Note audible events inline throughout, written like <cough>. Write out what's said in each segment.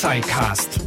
SciCast,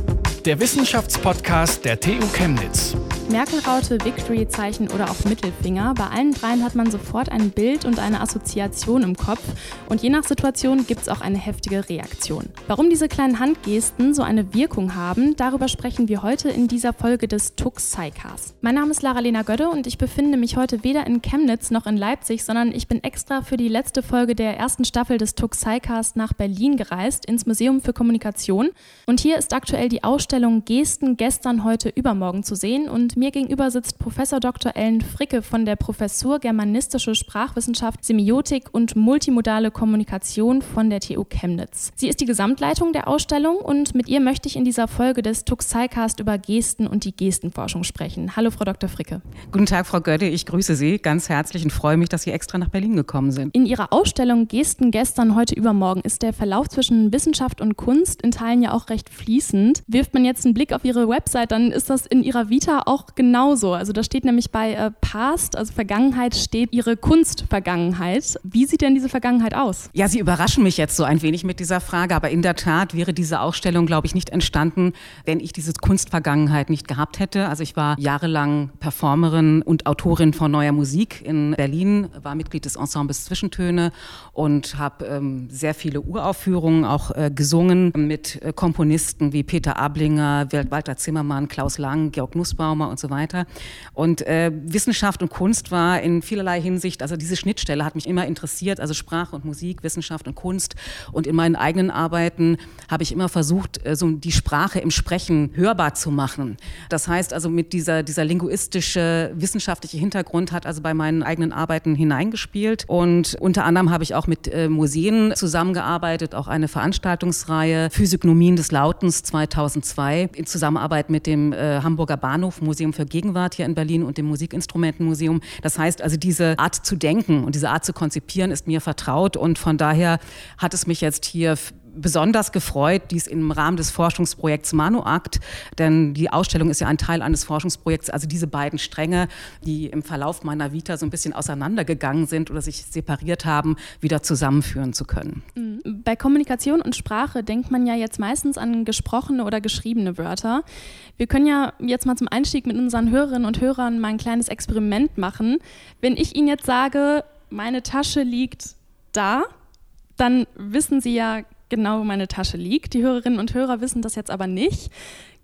der Wissenschaftspodcast der TU Chemnitz. Merkel-Raute, Victory-Zeichen oder auch Mittelfinger. Bei allen dreien hat man sofort ein Bild und eine Assoziation im Kopf. Und je nach Situation gibt es auch eine heftige Reaktion. Warum diese kleinen Handgesten so eine Wirkung haben, darüber sprechen wir heute in dieser Folge des Tux Psycast. Mein Name ist Lara-Lena Gödde und ich befinde mich heute weder in Chemnitz noch in Leipzig, sondern ich bin extra für die letzte Folge der ersten Staffel des Tux Psycast nach Berlin gereist, ins Museum für Kommunikation. Und hier ist aktuell die Ausstellung Gesten gestern, heute, übermorgen zu sehen. Und mir gegenüber sitzt Professor Dr. Ellen Fricke von der Professur Germanistische Sprachwissenschaft, Semiotik und multimodale Kommunikation von der TU Chemnitz. Sie ist die Gesamtleitung der Ausstellung und mit ihr möchte ich in dieser Folge des Tuxicast über Gesten und die Gestenforschung sprechen. Hallo, Frau Dr. Fricke. Guten Tag, Frau Götte. Ich grüße Sie ganz herzlich und freue mich, dass Sie extra nach Berlin gekommen sind. In Ihrer Ausstellung Gesten gestern, heute, übermorgen ist der Verlauf zwischen Wissenschaft und Kunst in Teilen ja auch recht fließend. Wirft man jetzt einen Blick auf Ihre Website, dann ist das in Ihrer Vita auch auch genauso. Also da steht nämlich bei äh, Past, also Vergangenheit, steht Ihre Kunstvergangenheit. Wie sieht denn diese Vergangenheit aus? Ja, Sie überraschen mich jetzt so ein wenig mit dieser Frage, aber in der Tat wäre diese Ausstellung, glaube ich, nicht entstanden, wenn ich diese Kunstvergangenheit nicht gehabt hätte. Also ich war jahrelang Performerin und Autorin von neuer Musik in Berlin, war Mitglied des Ensembles Zwischentöne und habe ähm, sehr viele Uraufführungen auch äh, gesungen mit äh, Komponisten wie Peter Ablinger, Walter Zimmermann, Klaus Lang, Georg Nussbaumer und so weiter. Und äh, Wissenschaft und Kunst war in vielerlei Hinsicht, also diese Schnittstelle hat mich immer interessiert, also Sprache und Musik, Wissenschaft und Kunst. Und in meinen eigenen Arbeiten habe ich immer versucht, äh, so die Sprache im Sprechen hörbar zu machen. Das heißt also mit dieser, dieser linguistische, wissenschaftliche Hintergrund hat also bei meinen eigenen Arbeiten hineingespielt. Und unter anderem habe ich auch mit äh, Museen zusammengearbeitet, auch eine Veranstaltungsreihe Physiognomien des Lautens 2002 in Zusammenarbeit mit dem äh, Hamburger Bahnhof Museum Museum für Gegenwart hier in Berlin und dem Musikinstrumentenmuseum. Das heißt also, diese Art zu denken und diese Art zu konzipieren ist mir vertraut und von daher hat es mich jetzt hier besonders gefreut, dies im Rahmen des Forschungsprojekts Manuakt, denn die Ausstellung ist ja ein Teil eines Forschungsprojekts, also diese beiden Stränge, die im Verlauf meiner Vita so ein bisschen auseinandergegangen sind oder sich separiert haben, wieder zusammenführen zu können. Mhm. Bei Kommunikation und Sprache denkt man ja jetzt meistens an gesprochene oder geschriebene Wörter. Wir können ja jetzt mal zum Einstieg mit unseren Hörerinnen und Hörern mal ein kleines Experiment machen. Wenn ich Ihnen jetzt sage, meine Tasche liegt da, dann wissen Sie ja genau, wo meine Tasche liegt. Die Hörerinnen und Hörer wissen das jetzt aber nicht.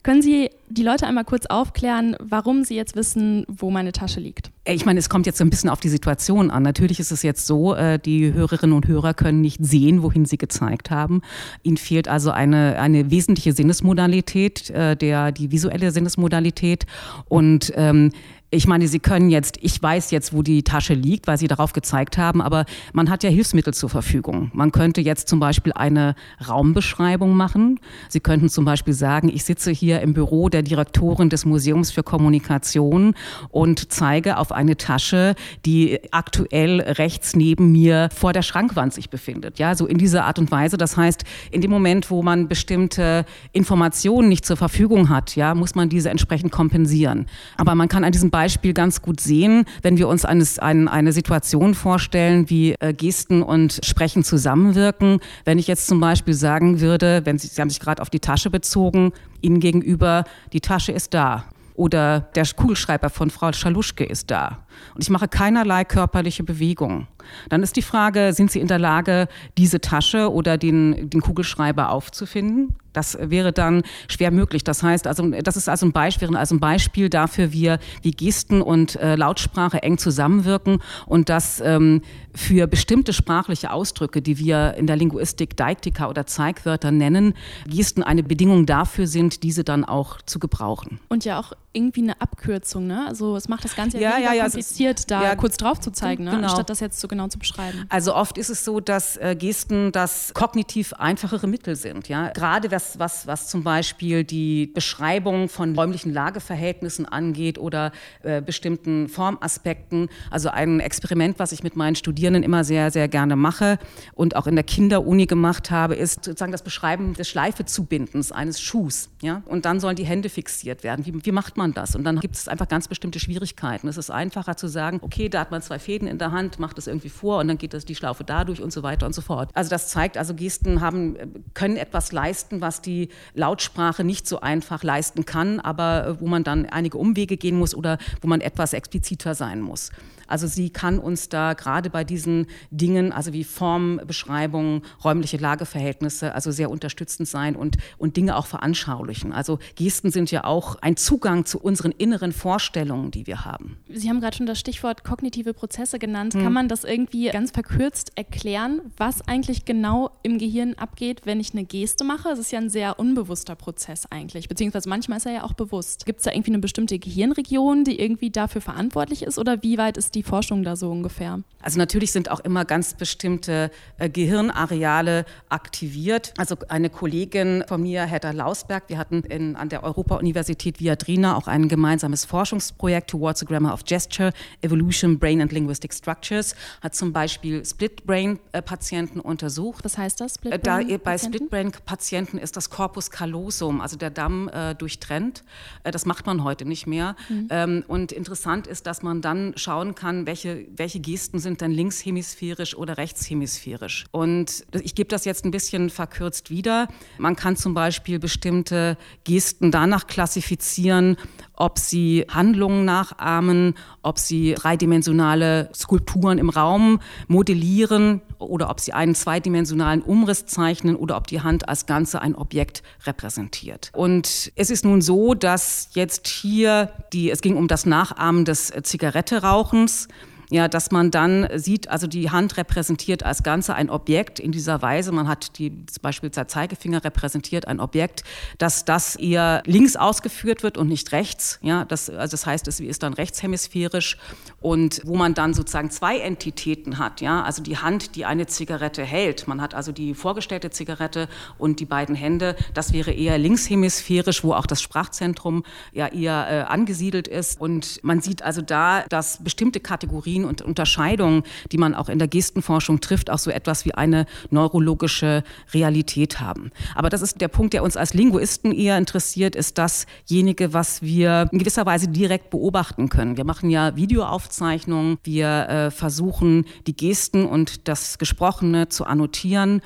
Können Sie die Leute einmal kurz aufklären, warum Sie jetzt wissen, wo meine Tasche liegt? Ich meine, es kommt jetzt so ein bisschen auf die Situation an. Natürlich ist es jetzt so, äh, die Hörerinnen und Hörer können nicht sehen, wohin sie gezeigt haben. Ihnen fehlt also eine, eine wesentliche Sinnesmodalität, äh, der, die visuelle Sinnesmodalität. Und ähm, ich meine, Sie können jetzt, ich weiß jetzt, wo die Tasche liegt, weil Sie darauf gezeigt haben, aber man hat ja Hilfsmittel zur Verfügung. Man könnte jetzt zum Beispiel eine Raumbeschreibung machen. Sie könnten zum Beispiel sagen, ich sitze hier im Büro der Direktorin des Museums für Kommunikation und zeige auf eine Tasche, die aktuell rechts neben mir vor der Schrankwand sich befindet. Ja, so in dieser Art und Weise. Das heißt, in dem Moment, wo man bestimmte Informationen nicht zur Verfügung hat, ja, muss man diese entsprechend kompensieren. Aber man kann an diesem Beispiel ganz gut sehen, wenn wir uns eines, ein, eine Situation vorstellen, wie äh, Gesten und Sprechen zusammenwirken. Wenn ich jetzt zum Beispiel sagen würde, wenn Sie, Sie haben sich gerade auf die Tasche bezogen, Ihnen gegenüber, die Tasche ist da oder der Kugelschreiber von Frau Schaluschke ist da und ich mache keinerlei körperliche Bewegung, dann ist die Frage, sind Sie in der Lage, diese Tasche oder den, den Kugelschreiber aufzufinden? Das wäre dann schwer möglich. Das heißt, also, das ist also ein Beispiel, also ein Beispiel dafür, wie, wie Gesten und äh, Lautsprache eng zusammenwirken und dass ähm, für bestimmte sprachliche Ausdrücke, die wir in der Linguistik Deiktika oder Zeigwörter nennen, Gesten eine Bedingung dafür sind, diese dann auch zu gebrauchen. Und ja auch irgendwie eine Abkürzung, ne? Also es macht das Ganze ja, ja, ja kompliziert, da ja, kurz drauf zu zeigen, ne? genau. anstatt das jetzt so genau zu beschreiben. Also oft ist es so, dass äh, Gesten das kognitiv einfachere Mittel sind, ja. Gerade was, was, was zum Beispiel die Beschreibung von räumlichen Lageverhältnissen angeht oder äh, bestimmten Formaspekten. Also ein Experiment, was ich mit meinen Studierenden immer sehr, sehr gerne mache und auch in der Kinderuni gemacht habe, ist sozusagen das Beschreiben des Schleifezubindens eines Schuhs, ja. Und dann sollen die Hände fixiert werden. Wie, wie macht man das? Und dann gibt es einfach ganz bestimmte Schwierigkeiten. Es ist einfacher zu sagen, okay, da hat man zwei Fäden in der Hand, macht das irgendwie vor und dann geht das die Schlaufe dadurch und so weiter und so fort. Also das zeigt, also Gesten haben, können etwas leisten, was was die Lautsprache nicht so einfach leisten kann, aber äh, wo man dann einige Umwege gehen muss oder wo man etwas expliziter sein muss. Also sie kann uns da gerade bei diesen Dingen, also wie Formbeschreibungen, räumliche Lageverhältnisse, also sehr unterstützend sein und, und Dinge auch veranschaulichen. Also Gesten sind ja auch ein Zugang zu unseren inneren Vorstellungen, die wir haben. Sie haben gerade schon das Stichwort kognitive Prozesse genannt. Hm. Kann man das irgendwie ganz verkürzt erklären, was eigentlich genau im Gehirn abgeht, wenn ich eine Geste mache? Es ist ja ein sehr unbewusster Prozess eigentlich, beziehungsweise manchmal ist er ja auch bewusst. Gibt es da irgendwie eine bestimmte Gehirnregion, die irgendwie dafür verantwortlich ist oder wie weit ist die die Forschung da so ungefähr? Also natürlich sind auch immer ganz bestimmte äh, Gehirnareale aktiviert. Also eine Kollegin von mir, Hedda Lausberg, wir hatten in, an der Europa-Universität Viadrina auch ein gemeinsames Forschungsprojekt Towards a Grammar of Gesture, Evolution, Brain and Linguistic Structures, hat zum Beispiel Split-Brain-Patienten untersucht. Was heißt das? Split da, bei Split-Brain-Patienten ist das Corpus callosum, also der Damm, äh, durchtrennt. Äh, das macht man heute nicht mehr. Mhm. Ähm, und interessant ist, dass man dann schauen kann, kann, welche, welche Gesten sind dann linkshemisphärisch oder rechtshemisphärisch. Und ich gebe das jetzt ein bisschen verkürzt wieder. Man kann zum Beispiel bestimmte Gesten danach klassifizieren, ob sie Handlungen nachahmen, ob sie dreidimensionale Skulpturen im Raum modellieren oder ob sie einen zweidimensionalen Umriss zeichnen oder ob die Hand als Ganze ein Objekt repräsentiert. Und es ist nun so, dass jetzt hier die, es ging um das Nachahmen des Zigaretterauchens else ja, dass man dann sieht, also die Hand repräsentiert als Ganze ein Objekt in dieser Weise. Man hat die, zum Beispiel der Zeigefinger repräsentiert ein Objekt, dass das eher links ausgeführt wird und nicht rechts. Ja, das, also das heißt, es ist dann rechtshemisphärisch und wo man dann sozusagen zwei Entitäten hat. Ja, also die Hand, die eine Zigarette hält. Man hat also die vorgestellte Zigarette und die beiden Hände. Das wäre eher linkshemisphärisch, wo auch das Sprachzentrum ja eher äh, angesiedelt ist. Und man sieht also da, dass bestimmte Kategorien Kategorien und Unterscheidungen, die man auch in der Gestenforschung trifft, auch so etwas wie eine neurologische Realität haben. Aber das ist der Punkt, der uns als Linguisten eher interessiert, ist dasjenige, was wir in gewisser Weise direkt beobachten können. Wir machen ja Videoaufzeichnungen, wir äh, versuchen die Gesten und das Gesprochene zu annotieren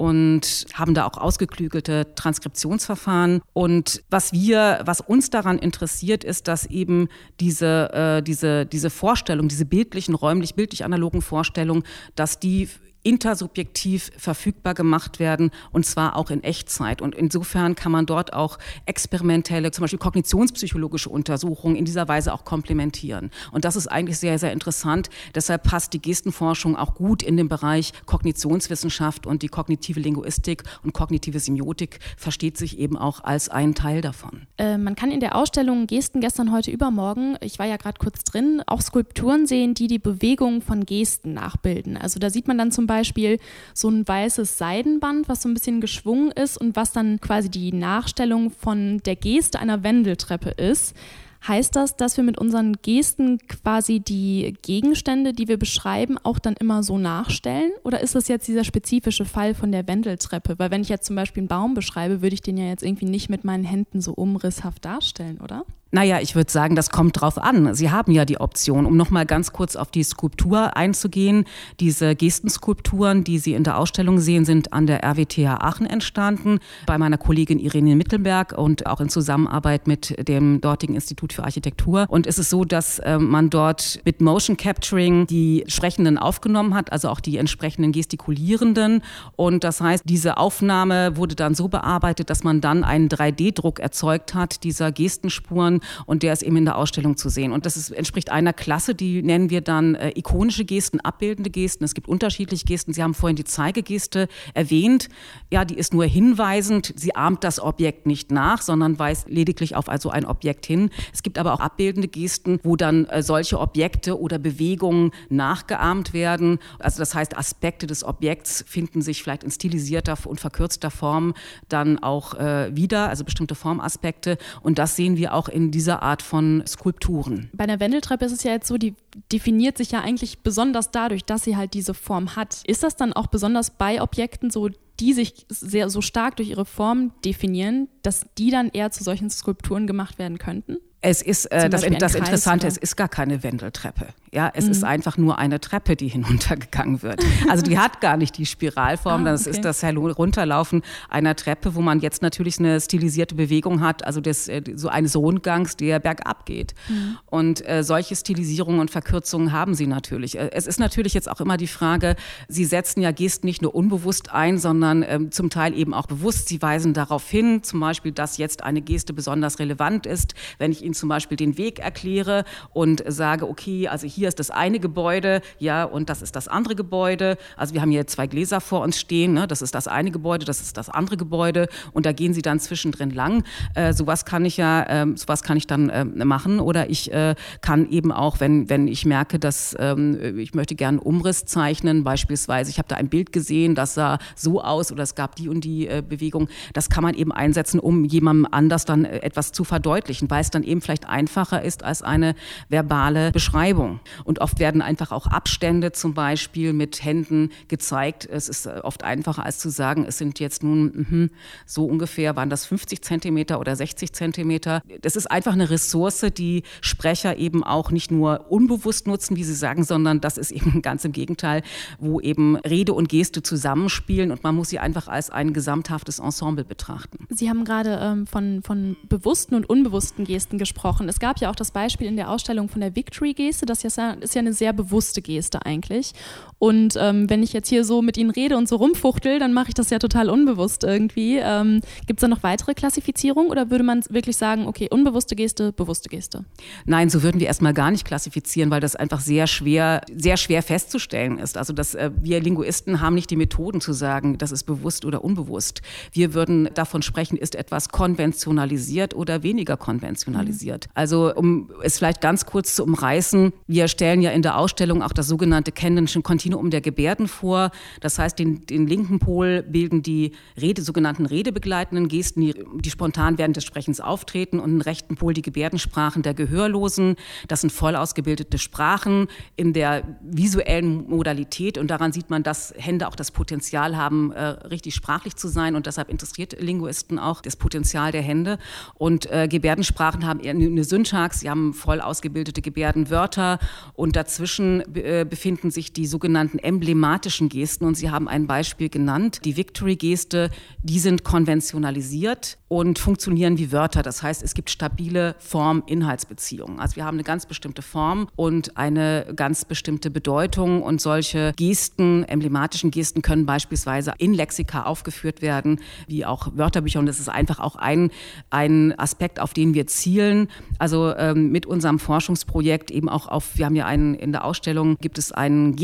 und haben da auch ausgeklügelte Transkriptionsverfahren. Und was wir, was uns daran interessiert, ist, dass eben diese, äh, diese, diese Vorstellung, diese bildlichen, räumlich-bildlich analogen Vorstellungen, dass die intersubjektiv verfügbar gemacht werden und zwar auch in Echtzeit. Und insofern kann man dort auch experimentelle, zum Beispiel kognitionspsychologische Untersuchungen in dieser Weise auch komplementieren. Und das ist eigentlich sehr, sehr interessant. Deshalb passt die Gestenforschung auch gut in den Bereich Kognitionswissenschaft und die kognitive Linguistik und kognitive Semiotik versteht sich eben auch als ein Teil davon. Äh, man kann in der Ausstellung Gesten gestern, heute, übermorgen, ich war ja gerade kurz drin, auch Skulpturen sehen, die die Bewegung von Gesten nachbilden. Also da sieht man dann zum Beispiel so ein weißes Seidenband, was so ein bisschen geschwungen ist und was dann quasi die Nachstellung von der Geste einer Wendeltreppe ist. Heißt das, dass wir mit unseren Gesten quasi die Gegenstände, die wir beschreiben, auch dann immer so nachstellen? Oder ist das jetzt dieser spezifische Fall von der Wendeltreppe? Weil wenn ich jetzt zum Beispiel einen Baum beschreibe, würde ich den ja jetzt irgendwie nicht mit meinen Händen so umrisshaft darstellen, oder? Naja, ich würde sagen, das kommt drauf an. Sie haben ja die Option, um nochmal ganz kurz auf die Skulptur einzugehen. Diese Gestenskulpturen, die Sie in der Ausstellung sehen, sind an der RWTH Aachen entstanden, bei meiner Kollegin Irene Mittelberg und auch in Zusammenarbeit mit dem dortigen Institut für Architektur. Und es ist so, dass äh, man dort mit Motion Capturing die Sprechenden aufgenommen hat, also auch die entsprechenden Gestikulierenden. Und das heißt, diese Aufnahme wurde dann so bearbeitet, dass man dann einen 3D-Druck erzeugt hat, dieser Gestenspuren und der ist eben in der Ausstellung zu sehen. Und das ist, entspricht einer Klasse, die nennen wir dann äh, ikonische Gesten, abbildende Gesten. Es gibt unterschiedliche Gesten. Sie haben vorhin die Zeigegeste erwähnt. Ja, die ist nur hinweisend. Sie ahmt das Objekt nicht nach, sondern weist lediglich auf also ein Objekt hin. Es gibt aber auch abbildende Gesten, wo dann äh, solche Objekte oder Bewegungen nachgeahmt werden. Also das heißt, Aspekte des Objekts finden sich vielleicht in stilisierter und verkürzter Form dann auch äh, wieder, also bestimmte Formaspekte. Und das sehen wir auch in dieser Art von Skulpturen. Bei einer Wendeltreppe ist es ja jetzt so, die definiert sich ja eigentlich besonders dadurch, dass sie halt diese Form hat. Ist das dann auch besonders bei Objekten so, die sich sehr so stark durch ihre Form definieren, dass die dann eher zu solchen Skulpturen gemacht werden könnten? Es ist äh, das, das Interessante, oder? es ist gar keine Wendeltreppe. Ja, es mhm. ist einfach nur eine Treppe, die <laughs> hinuntergegangen wird. Also die hat gar nicht die Spiralform, ah, das okay. ist das Herunterlaufen einer Treppe, wo man jetzt natürlich eine stilisierte Bewegung hat, also des, äh, so eines Rundgangs, der bergab geht. Mhm. Und äh, solche Stilisierungen und Verkürzungen haben sie natürlich. Äh, es ist natürlich jetzt auch immer die Frage, sie setzen ja Gesten nicht nur unbewusst ein, sondern ähm, zum Teil eben auch bewusst. Sie weisen darauf hin, zum Beispiel, dass jetzt eine Geste besonders relevant ist, wenn ich Ihnen zum Beispiel den Weg erkläre und sage, okay, also hier ist das eine Gebäude, ja, und das ist das andere Gebäude. Also wir haben hier zwei Gläser vor uns stehen, ne? das ist das eine Gebäude, das ist das andere Gebäude und da gehen Sie dann zwischendrin lang. Äh, sowas kann ich ja, äh, sowas kann ich dann äh, machen oder ich äh, kann eben auch, wenn, wenn ich merke, dass ähm, ich möchte gerne Umriss zeichnen, beispielsweise, ich habe da ein Bild gesehen, das sah so aus oder es gab die und die äh, Bewegung, das kann man eben einsetzen, um jemandem anders dann äh, etwas zu verdeutlichen, weil es dann eben vielleicht einfacher ist als eine verbale Beschreibung. Und oft werden einfach auch Abstände zum Beispiel mit Händen gezeigt. Es ist äh, oft einfacher als zu sagen, es sind jetzt nun mh, so ungefähr, waren das 50 Zentimeter oder 60 Zentimeter. Das ist einfach eine Ressource, die Sprecher eben auch nicht nur unbewusst nutzen, wie sie sagen, sondern das ist eben <laughs> ganz im Gegenteil, wo eben Rede und Geste zusammenspielen und man muss sie einfach als ein gesamthaftes Ensemble betrachten. Sie haben gerade ähm, von, von bewussten und unbewussten Gesten gesprochen. Es gab ja auch das Beispiel in der Ausstellung von der Victory-Geste, das ist ja eine sehr bewusste Geste eigentlich. Und ähm, wenn ich jetzt hier so mit Ihnen rede und so rumfuchtel, dann mache ich das ja total unbewusst irgendwie. Ähm, Gibt es da noch weitere Klassifizierungen oder würde man wirklich sagen, okay, unbewusste Geste, bewusste Geste? Nein, so würden wir erstmal gar nicht klassifizieren, weil das einfach sehr schwer, sehr schwer festzustellen ist. Also dass äh, wir Linguisten haben nicht die Methoden zu sagen, das ist bewusst oder unbewusst. Wir würden davon sprechen, ist etwas konventionalisiert oder weniger konventionalisiert. Mhm. Also um es vielleicht ganz kurz zu umreißen, wir stellen ja in der Ausstellung auch das sogenannte Kendensche Kontinuum der Gebärden vor. Das heißt, den, den linken Pol bilden die Rede, sogenannten redebegleitenden Gesten, die, die spontan während des Sprechens auftreten und den rechten Pol die Gebärdensprachen der Gehörlosen. Das sind voll ausgebildete Sprachen in der visuellen Modalität und daran sieht man, dass Hände auch das Potenzial haben, äh, richtig sprachlich zu sein und deshalb interessiert Linguisten auch das Potenzial der Hände. Und äh, Gebärdensprachen haben eher eine Syntax, sie haben voll ausgebildete Gebärdenwörter und dazwischen äh, befinden sich die sogenannten emblematischen Gesten und Sie haben ein Beispiel genannt, die Victory-Geste, die sind konventionalisiert und funktionieren wie Wörter. Das heißt, es gibt stabile Form-Inhaltsbeziehungen. Also wir haben eine ganz bestimmte Form und eine ganz bestimmte Bedeutung und solche Gesten, emblematischen Gesten können beispielsweise in Lexika aufgeführt werden, wie auch Wörterbücher und das ist einfach auch ein, ein Aspekt, auf den wir zielen. Also ähm, mit unserem Forschungsprojekt eben auch auf, wir haben ja einen, in der Ausstellung gibt es ein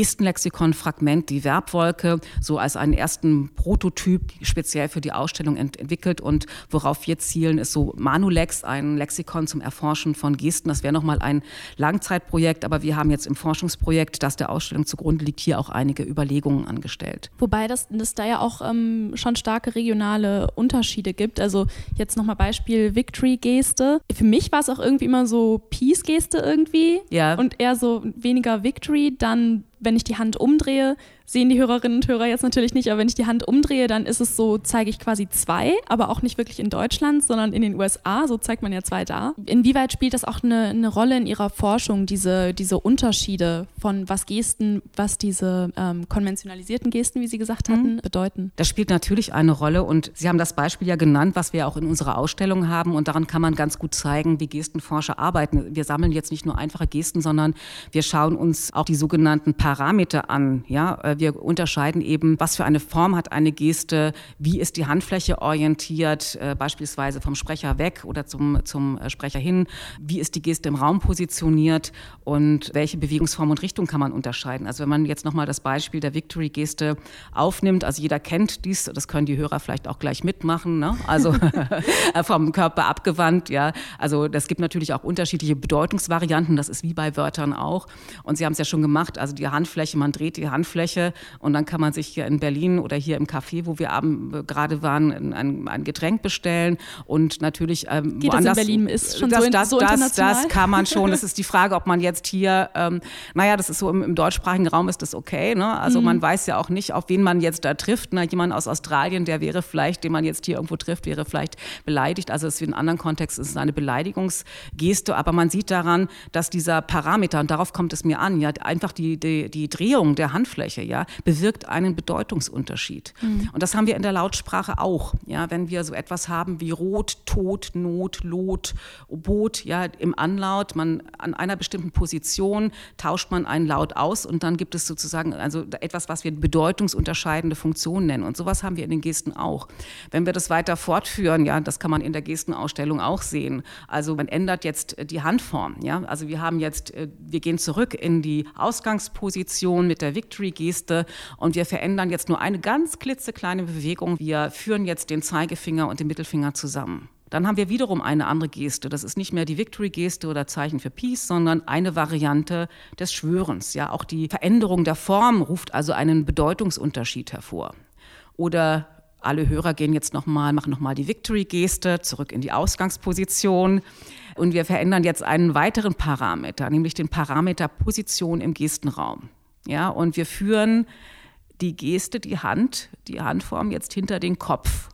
Gestenlexikon-Fragment, die Verbwolke, so als einen ersten Prototyp speziell für die Ausstellung ent entwickelt und worauf wir zielen, ist so Manulex, ein Lexikon zum Erforschen von Gesten. Das wäre nochmal ein Langzeitprojekt, aber wir haben jetzt im Forschungsprojekt, das der Ausstellung zugrunde liegt, hier auch einige Überlegungen angestellt. Wobei das, das da ja auch ähm, schon starke regionale Unterschiede gibt. Also jetzt nochmal Beispiel Victory-Geste. Für mich war es auch irgendwie immer so Peace-Geste irgendwie ja. und eher so weniger Victory, dann wenn ich die Hand umdrehe, sehen die Hörerinnen und Hörer jetzt natürlich nicht, aber wenn ich die Hand umdrehe, dann ist es so, zeige ich quasi zwei, aber auch nicht wirklich in Deutschland, sondern in den USA, so zeigt man ja zwei da. Inwieweit spielt das auch eine, eine Rolle in Ihrer Forschung, diese, diese Unterschiede von was Gesten, was diese ähm, konventionalisierten Gesten, wie Sie gesagt hatten, mhm. bedeuten? Das spielt natürlich eine Rolle und Sie haben das Beispiel ja genannt, was wir auch in unserer Ausstellung haben und daran kann man ganz gut zeigen, wie Gestenforscher arbeiten. Wir sammeln jetzt nicht nur einfache Gesten, sondern wir schauen uns auch die sogenannten Parameter an, ja, äh, wir unterscheiden eben, was für eine Form hat eine Geste, wie ist die Handfläche orientiert, äh, beispielsweise vom Sprecher weg oder zum, zum äh, Sprecher hin, wie ist die Geste im Raum positioniert und welche Bewegungsform und Richtung kann man unterscheiden. Also wenn man jetzt nochmal das Beispiel der Victory-Geste aufnimmt, also jeder kennt dies, das können die Hörer vielleicht auch gleich mitmachen, ne? also <laughs> <laughs> vom Körper abgewandt, ja. Also das gibt natürlich auch unterschiedliche Bedeutungsvarianten, das ist wie bei Wörtern auch. Und Sie haben es ja schon gemacht, also die Handfläche, man dreht die Handfläche Und dann kann man sich hier in Berlin oder hier im Café, wo wir abend äh, gerade waren, ein, ein, Getränk bestellen und natürlich ähm, Geht woanders. Das in Berlin ist schon das, so, das, so international? Das, das kann man schon. <laughs> Das ist die Frage, ob man jetzt hier, ähm, naja, das ist so im, im deutschsprachigen Raum ist das okay. Ne? Also mhm. man weiß ja auch nicht, auf wen man jetzt da trifft. Na, jemand aus Australien, der wäre vielleicht, den man jetzt hier irgendwo trifft, wäre vielleicht beleidigt. Also es ist wie in anderen Kontexten ist eine Beleidigungsgeste, aber man sieht daran, dass dieser Parameter, und darauf kommt es mir an, ja, einfach die, die, die Drehung der Handfläche, ja, bewirkt einen Bedeutungsunterschied. Mhm. Und das haben wir in der Lautsprache auch. Ja, wenn wir so etwas haben wie Rot, Tod, Not, Lot, Boot, ja, im Anlaut, man an einer bestimmten Position tauscht man einen Laut aus und dann gibt es sozusagen also etwas, was wir bedeutungsunterscheidende Funktion nennen. Und sowas haben wir in den Gesten auch. Wenn wir das weiter fortführen, ja, das kann man in der Gestenausstellung auch sehen. Also man ändert jetzt die Handform, ja. Also wir haben jetzt, äh, wir gehen zurück in die Ausgangsposition mit der Victory-Geste und wir verändern jetzt nur eine ganz klitzekleine Bewegung. Wir führen jetzt den Zeigefinger und den Mittelfinger zusammen. Dann haben wir wiederum eine andere Geste. Das ist nicht mehr die Victory-Geste oder Zeichen für Peace, sondern eine Variante des Schwörens. Ja, auch die Veränderung der Form ruft also einen Bedeutungsunterschied hervor. Oder alle Hörer gehen jetzt nochmal, machen nochmal die Victory-Geste zurück in die Ausgangsposition. Und wir verändern jetzt einen weiteren Parameter, nämlich den Parameter Position im Gestenraum. Ja, und wir führen die Geste, die Hand, die Handform jetzt hinter den Kopf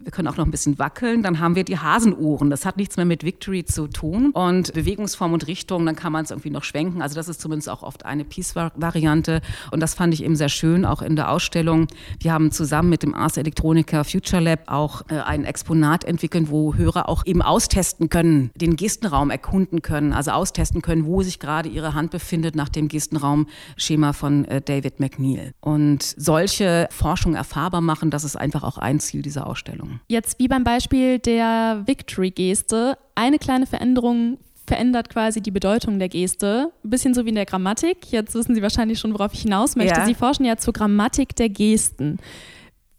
wir können auch noch ein bisschen wackeln. Dann haben wir die Hasenohren. Das hat nichts mehr mit Victory zu tun. Und Bewegungsform und Richtung, dann kann man es irgendwie noch schwenken. Also das ist zumindest auch oft eine Peace-Variante. Und das fand ich eben sehr schön, auch in der Ausstellung. Wir haben zusammen mit dem Ars Electronica Future Lab auch äh, ein Exponat entwickelt, wo Hörer auch eben austesten können, den Gestenraum erkunden können, also austesten können, wo sich gerade ihre Hand befindet nach dem Gestenraumschema von äh, David McNeil. Und solche Forschung erfahrbar machen, das ist einfach auch ein Ziel dieser Ausstellung. Einstellung. Jetzt wie beim Beispiel der Victory-Geste, eine kleine Veränderung verändert quasi die Bedeutung der Geste. Ein bisschen so wie in der Grammatik. Jetzt wissen Sie wahrscheinlich schon, worauf ich hinaus möchte. Ja. Sie forschen ja zur Grammatik der Gesten.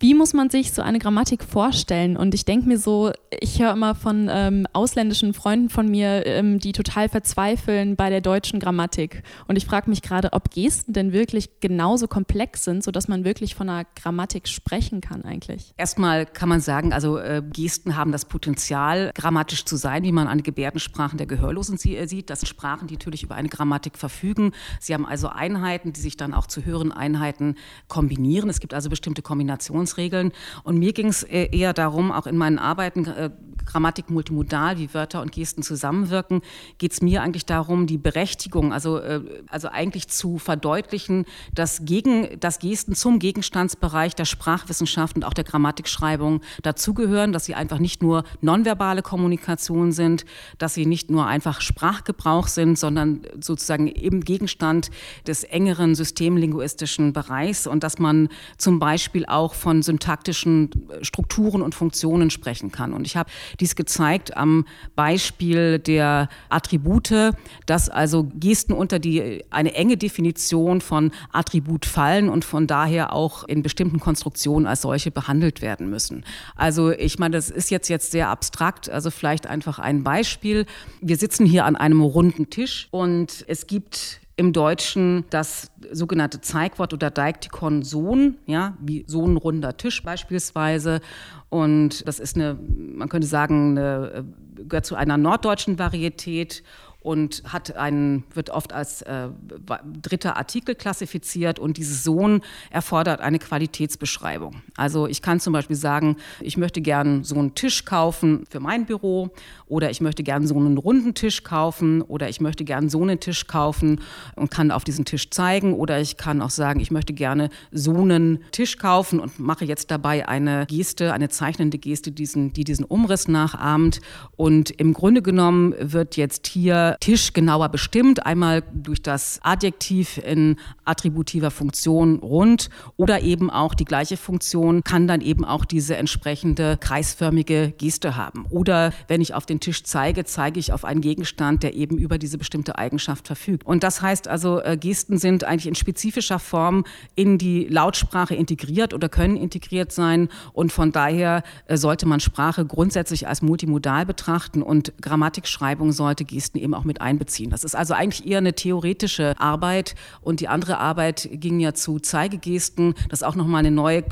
Wie muss man sich so eine Grammatik vorstellen? Und ich denke mir so, ich höre immer von ähm, ausländischen Freunden von mir, ähm, die total verzweifeln bei der deutschen Grammatik. Und ich frage mich gerade, ob Gesten denn wirklich genauso komplex sind, sodass man wirklich von einer Grammatik sprechen kann eigentlich. Erstmal kann man sagen, also äh, Gesten haben das Potenzial, grammatisch zu sein, wie man an Gebärdensprachen der Gehörlosen äh, sieht. Das sind Sprachen, die natürlich über eine Grammatik verfügen. Sie haben also Einheiten, die sich dann auch zu höheren Einheiten kombinieren. Es gibt also bestimmte Kombinations Verhaltensregeln. Und mir ging es äh, eher darum, auch in meinen Arbeiten, äh, Grammatik multimodal, wie Wörter und Gesten zusammenwirken, geht es mir eigentlich darum, die Berechtigung, also, äh, also eigentlich zu verdeutlichen, dass, gegen, dass Gesten zum Gegenstandsbereich der Sprachwissenschaft und auch der Grammatikschreibung dazugehören, dass sie einfach nicht nur nonverbale Kommunikation sind, dass sie nicht nur einfach Sprachgebrauch sind, sondern sozusagen im Gegenstand des engeren systemlinguistischen Bereichs und dass man zum Beispiel auch von syntaktischen Strukturen und Funktionen sprechen kann. Und ich habe dies gezeigt am Beispiel der Attribute, dass also Gesten unter die, eine enge Definition von Attribut fallen und von daher auch in bestimmten Konstruktionen als solche behandelt werden müssen. Also ich meine, das ist jetzt, jetzt sehr abstrakt, also vielleicht einfach ein Beispiel. Wir sitzen hier an einem runden Tisch und es gibt im Deutschen das sogenannte Zeigwort oder Deiktikon Sohn, ja, wie so ein runder Tisch beispielsweise. Und das ist eine, man könnte sagen, eine, gehört zu einer norddeutschen Varietät und hat einen, wird oft als äh, dritter Artikel klassifiziert und dieses Sohn erfordert eine Qualitätsbeschreibung. Also ich kann zum Beispiel sagen, ich möchte gern so einen Tisch kaufen für mein Büro oder ich möchte gern so einen runden Tisch kaufen oder ich möchte gern so einen Tisch kaufen und kann auf diesen Tisch zeigen oder ich kann auch sagen, ich möchte gerne so einen Tisch kaufen und mache jetzt dabei eine Geste, eine zeichnende Geste, diesen, die diesen Umriss nachahmt und im Grunde genommen wird jetzt hier Tisch genauer bestimmt. Einmal durch das Adjektiv in attributiver Funktion rund oder eben auch die gleiche Funktion kann dann eben auch diese entsprechende kreisförmige Geste haben. Oder wenn ich auf den Tisch zeige, zeige ich auf einen Gegenstand, der eben über diese bestimmte Eigenschaft verfügt. Und das heißt also, äh, Gesten sind eigentlich in spezifischer Form in die Lautsprache integriert oder können integriert sein. Und von daher äh, sollte man Sprache grundsätzlich als multimodal betrachten und Grammatikschreibung sollte Gesten eben auch auch mit einbeziehen. Das ist also eigentlich eher eine theoretische Arbeit und die andere Arbeit ging ja zu Zeigegesten. Das auch nochmal eine neue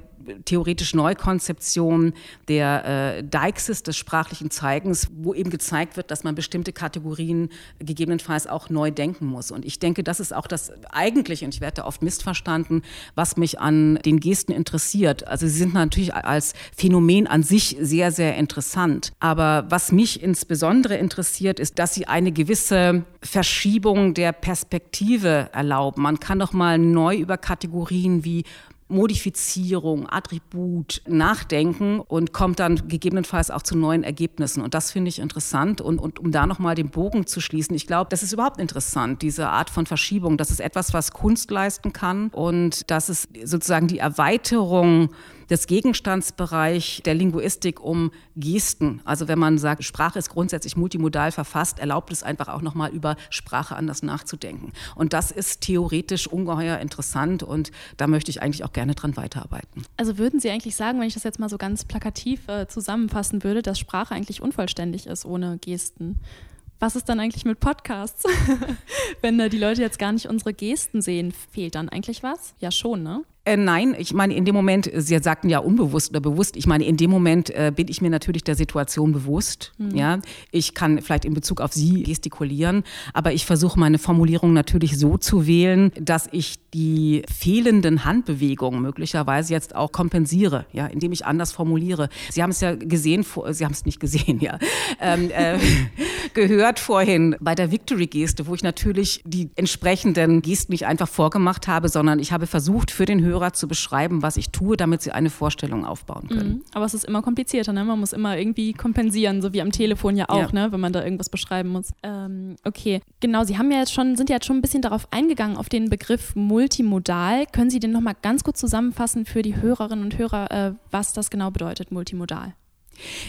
theoretisch Neukonzeption der äh, Deixis, des sprachlichen Zeigens, wo eben gezeigt wird, dass man bestimmte Kategorien gegebenenfalls auch neu denken muss. Und ich denke, das ist auch das eigentlich, und ich werde da oft missverstanden, was mich an den Gesten interessiert. Also sie sind natürlich als Phänomen an sich sehr, sehr interessant. Aber was mich insbesondere interessiert, ist, dass sie eine gewisse Verschiebung der Perspektive erlauben. Man kann doch mal neu über Kategorien wie Modifizierung, Attribut nachdenken und kommt dann gegebenenfalls auch zu neuen Ergebnissen. Und das finde ich interessant. Und, und um da nochmal den Bogen zu schließen, ich glaube, das ist überhaupt interessant, diese Art von Verschiebung. Das ist etwas, was Kunst leisten kann und das ist sozusagen die Erweiterung des Gegenstandsbereich der Linguistik um Gesten. Also wenn man sagt, Sprache ist grundsätzlich multimodal verfasst, erlaubt es einfach auch nochmal über Sprache anders nachzudenken. Und das ist theoretisch ungeheuer interessant und da möchte ich eigentlich auch gerne dran weiterarbeiten. Also würden Sie eigentlich sagen, wenn ich das jetzt mal so ganz plakativ äh, zusammenfassen würde, dass Sprache eigentlich unvollständig ist ohne Gesten? was ist dann eigentlich mit Podcasts? <laughs> Wenn da die Leute jetzt gar nicht unsere Gesten sehen, fehlt dann eigentlich was? Ja, schon, ne? Äh, nein, ich meine, in dem Moment, Sie sagten ja unbewusst oder bewusst, ich meine, in dem Moment äh, bin ich mir natürlich der Situation bewusst. Mhm. Ja? Ich kann vielleicht in Bezug auf Sie gestikulieren, aber ich versuche meine Formulierung natürlich so zu wählen, dass ich die fehlenden Handbewegungen möglicherweise jetzt auch kompensiere, ja, indem ich anders formuliere. Sie haben es ja gesehen, Sie haben es nicht gesehen, ja, ähm, äh, <laughs> gehört vorhin bei der Victory-Geste, wo ich natürlich die entsprechenden Gesten nicht einfach vorgemacht habe, sondern ich habe versucht, für den Hörer Hörer zu beschreiben, was ich tue, damit sie eine Vorstellung aufbauen können. Mhm. Aber es ist immer komplizierter, ne? Man muss immer irgendwie kompensieren, so wie am Telefon ja auch, ja. ne? wenn man da irgendwas beschreiben muss. Ähm, okay, genau, Sie haben ja jetzt schon, sind ja jetzt schon ein bisschen darauf eingegangen, auf den Begriff multimodal. Können Sie den nochmal ganz kurz zusammenfassen für die Hörerinnen und Hörer, äh, was das genau bedeutet, multimodal?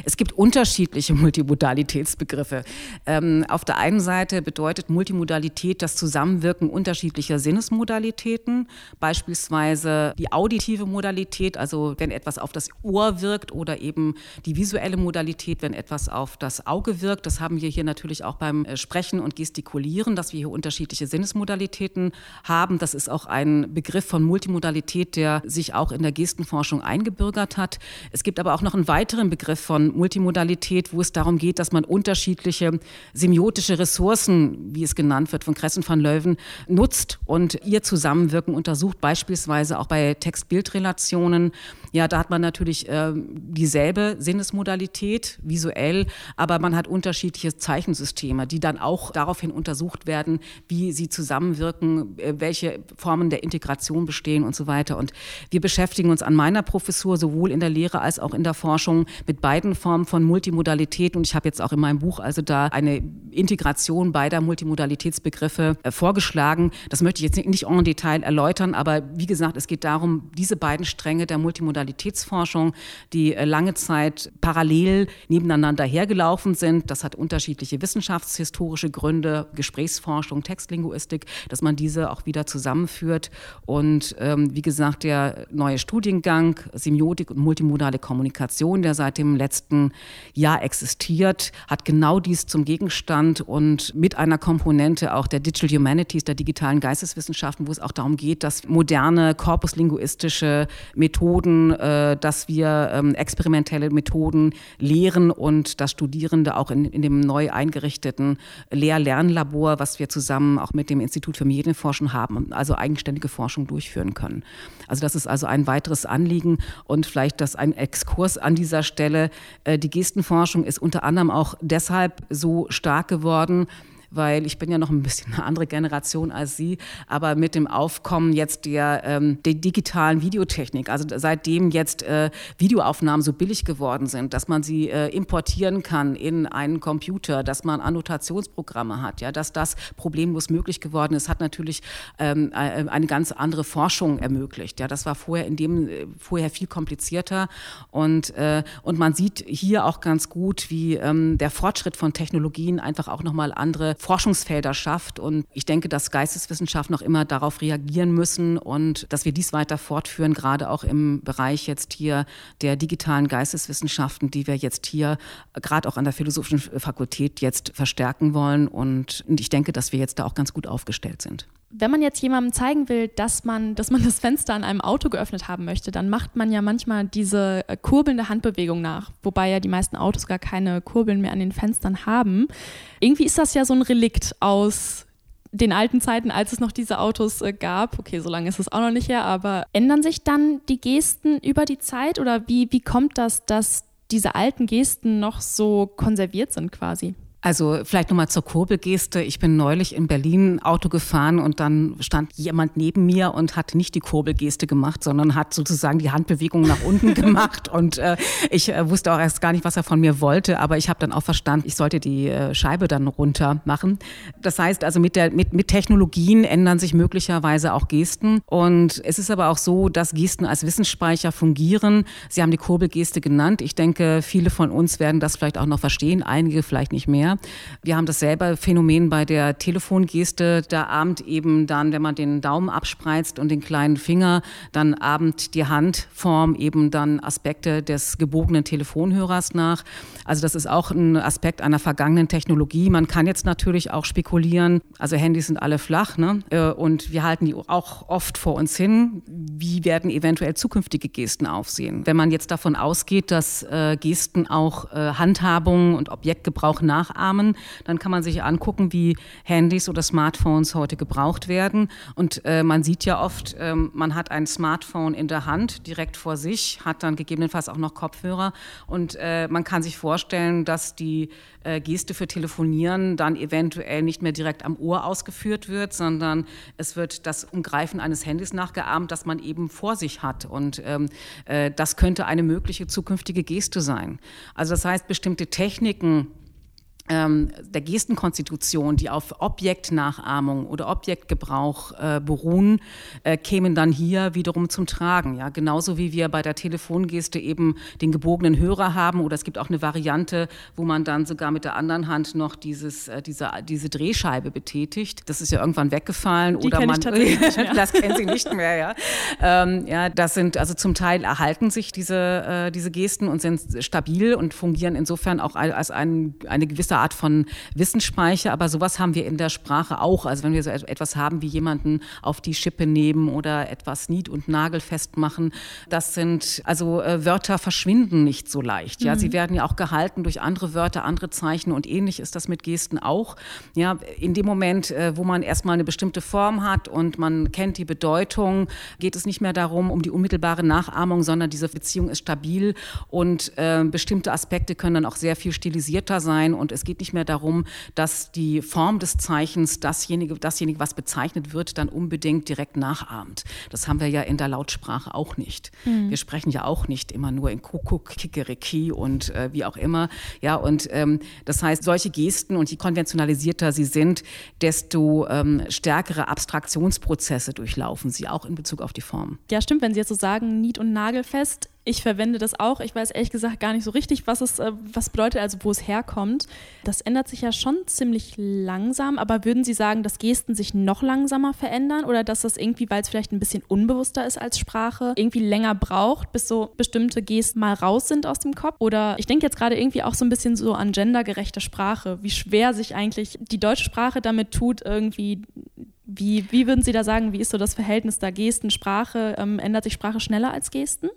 Es gibt unterschiedliche <laughs> Multimodalitätsbegriffe. Ähm, auf der einen Seite bedeutet Multimodalität das Zusammenwirken unterschiedlicher Sinnesmodalitäten, beispielsweise die auditive Modalität, also wenn etwas auf das Ohr wirkt oder eben die visuelle Modalität, wenn etwas auf das Auge wirkt. Das haben wir hier natürlich auch beim äh, Sprechen und Gestikulieren, dass wir hier unterschiedliche Sinnesmodalitäten haben. Das ist auch ein Begriff von Multimodalität, der sich auch in der Gestenforschung eingebürgert hat. Es gibt aber auch noch einen weiteren Begriff von Multimodalität, wo es darum geht, dass man unterschiedliche semiotische Ressourcen, wie es genannt wird, von Kressen van Leuven, nutzt und ihr Zusammenwirken untersucht, beispielsweise auch bei Text-Bild-Relationen. Ja, da hat man natürlich äh, dieselbe Sinnesmodalität visuell, aber man hat unterschiedliche Zeichensysteme, die dann auch daraufhin untersucht werden, wie sie zusammenwirken, äh, welche Formen der Integration bestehen und so weiter. Und wir beschäftigen uns an meiner Professur sowohl in der Lehre als auch in der Forschung mit beiden Formen von Multimodalität. Und ich habe jetzt auch in meinem Buch also da eine Integration beider Multimodalitätsbegriffe äh, vorgeschlagen. Das möchte ich jetzt nicht en Detail erläutern, aber wie gesagt, es geht darum, diese beiden Stränge der Multimodalitätsforschung, die äh, lange Zeit parallel nebeneinander hergelaufen sind, das hat unterschiedliche wissenschaftshistorische Gründe, Gesprächsforschung, Textlinguistik, dass man diese auch wieder zusammenführt. Und ähm, wie gesagt, der neue Studiengang Semiotik und multimodale Kommunikation, der seit dem letzten Jahr existiert, hat genau dies zum Gegenstand und mit einer Komponente auch der Digital Humanities, der digitalen Geisteswissenschaften, wo es auch darum geht, dass moderne korpuslinguistische Methoden, äh, dass wir ähm, experimentelle Methoden lehren und dass Studierende auch in, in dem neu eingerichteten Lehr-Lernlabor, was wir zusammen auch mit dem Institut für Medienforschung haben, also eigenständige Forschung durchführen können. Also das ist also ein weiteres Anliegen und vielleicht das ein Exkurs an dieser Stelle die Gestenforschung ist unter anderem auch deshalb so stark geworden, weil ich bin ja noch ein bisschen eine andere Generation als Sie, aber mit dem Aufkommen jetzt der, ähm, der digitalen Videotechnik, also seitdem jetzt äh, Videoaufnahmen so billig geworden sind, dass man sie äh, importieren kann in einen Computer, dass man Annotationsprogramme hat, ja, dass das problemlos möglich geworden ist, hat natürlich ähm, äh, eine ganz andere Forschung ermöglicht. Ja, das war vorher in dem äh, vorher viel komplizierter und äh, und man sieht hier auch ganz gut, wie ähm, der Fortschritt von Technologien einfach auch noch mal andere Forschungsfelder schafft. Und ich denke, dass Geisteswissenschaften noch immer darauf reagieren müssen und dass wir dies weiter fortführen, gerade auch im Bereich jetzt hier der digitalen Geisteswissenschaften, die wir jetzt hier gerade auch an der Philosophischen Fakultät jetzt verstärken wollen. Und ich denke, dass wir jetzt da auch ganz gut aufgestellt sind. Wenn man jetzt jemandem zeigen will, dass man, dass man das Fenster an einem Auto geöffnet haben möchte, dann macht man ja manchmal diese äh, kurbelnde Handbewegung nach, wobei ja die meisten Autos gar keine Kurbeln mehr an den Fenstern haben. Irgendwie ist das ja so ein Relikt aus den alten Zeiten, als es noch diese Autos äh, gab. Okay, so lange ist es auch noch nicht her, aber ändern sich dann die Gesten über die Zeit oder wie, wie kommt das, dass diese alten Gesten noch so konserviert sind quasi? Also vielleicht nochmal zur Kurbelgeste. Ich bin neulich in Berlin Auto gefahren und dann stand jemand neben mir und hat nicht die Kurbelgeste gemacht, sondern hat sozusagen die Handbewegung nach unten <laughs> gemacht. Und äh, ich äh, wusste auch erst gar nicht, was er von mir wollte, aber ich habe dann auch verstanden, ich sollte die äh, Scheibe dann runter machen. Das heißt also, mit, der, mit, mit Technologien ändern sich möglicherweise auch Gesten. Und es ist aber auch so, dass Gesten als Wissensspeicher fungieren. Sie haben die Kurbelgeste genannt. Ich denke, viele von uns werden das vielleicht auch noch verstehen, einige vielleicht nicht mehr. Wir haben dasselbe Phänomen bei der Telefongeste. Da abend eben dann, wenn man den Daumen abspreizt und den kleinen Finger, dann abend die Handform eben dann Aspekte des gebogenen Telefonhörers nach. Also das ist auch ein Aspekt einer vergangenen Technologie. Man kann jetzt natürlich auch spekulieren, also Handys sind alle flach ne? Äh, und wir halten die auch oft vor uns hin. Wie werden eventuell zukünftige Gesten aufsehen? Wenn man jetzt davon ausgeht, dass äh, Gesten auch äh, Handhabung und Objektgebrauch nachahmen, nachahmen. Dann kann man sich angucken, wie Handys oder Smartphones heute gebraucht werden. Und äh, man sieht ja oft, äh, man hat ein Smartphone in der Hand, direkt vor sich, hat dann gegebenenfalls auch noch Kopfhörer. Und äh, man kann sich vorstellen, dass die äh, Geste für Telefonieren dann eventuell nicht mehr direkt am Ohr ausgeführt wird, sondern es wird das Umgreifen eines Handys nachgeahmt, das man eben vor sich hat. Und ähm, äh, das könnte eine mögliche zukünftige Geste sein. Also das heißt, bestimmte Techniken, der Gestenkonstitution, die auf Objektnachahmung oder Objektgebrauch äh, beruhen, äh, kämen dann hier wiederum zum Tragen. Ja? Genauso wie wir bei der Telefongeste eben den gebogenen Hörer haben oder es gibt auch eine Variante, wo man dann sogar mit der anderen Hand noch dieses, äh, diese, diese Drehscheibe betätigt. Das ist ja irgendwann weggefallen die oder man <laughs> das kennen Sie nicht mehr. Ja? Ähm, ja, das sind also zum Teil erhalten sich diese, äh, diese Gesten und sind stabil und fungieren insofern auch als ein, eine gewisse gewisse Art von Wissensspeicher, aber sowas haben wir in der Sprache auch. Also wenn wir so etwas haben wie jemanden auf die Schippe nehmen oder etwas nied- und nagelfest machen, das sind, also äh, Wörter verschwinden nicht so leicht. Ja, mhm. sie werden ja auch gehalten durch andere Wörter, andere Zeichen und ähnlich ist das mit Gesten auch. Ja, in dem Moment, äh, wo man erstmal eine bestimmte Form hat und man kennt die Bedeutung, geht es nicht mehr darum, um die unmittelbare Nachahmung, sondern diese Beziehung ist stabil und äh, bestimmte Aspekte können dann auch sehr viel stilisierter sein und es es geht nicht mehr darum, dass die Form des Zeichens dasjenige, dasjenige, was bezeichnet wird, dann unbedingt direkt nachahmt. Das haben wir ja in der Lautsprache auch nicht. Mhm. Wir sprechen ja auch nicht immer nur in Kuckuck, Kikeriki und äh, wie auch immer. Ja, und ähm, das heißt, solche Gesten und je konventionalisierter sie sind, desto ähm, stärkere Abstraktionsprozesse durchlaufen sie auch in Bezug auf die Form. Ja, stimmt, wenn Sie jetzt so sagen, nied- und nagelfest, ich verwende das auch. Ich weiß ehrlich gesagt gar nicht so richtig, was es äh, was bedeutet, also wo es herkommt. Das ändert sich ja schon ziemlich langsam, aber würden Sie sagen, dass Gesten sich noch langsamer verändern oder dass das irgendwie, weil es vielleicht ein bisschen unbewusster ist als Sprache, irgendwie länger braucht, bis so bestimmte Gesten mal raus sind aus dem Kopf? Oder ich denke jetzt gerade irgendwie auch so ein bisschen so an gendergerechte Sprache, wie schwer sich eigentlich die deutsche Sprache damit tut, irgendwie wie, wie würden Sie da sagen, wie ist so das Verhältnis da Gesten, Sprache? Ähm, ändert sich Sprache schneller als Gesten?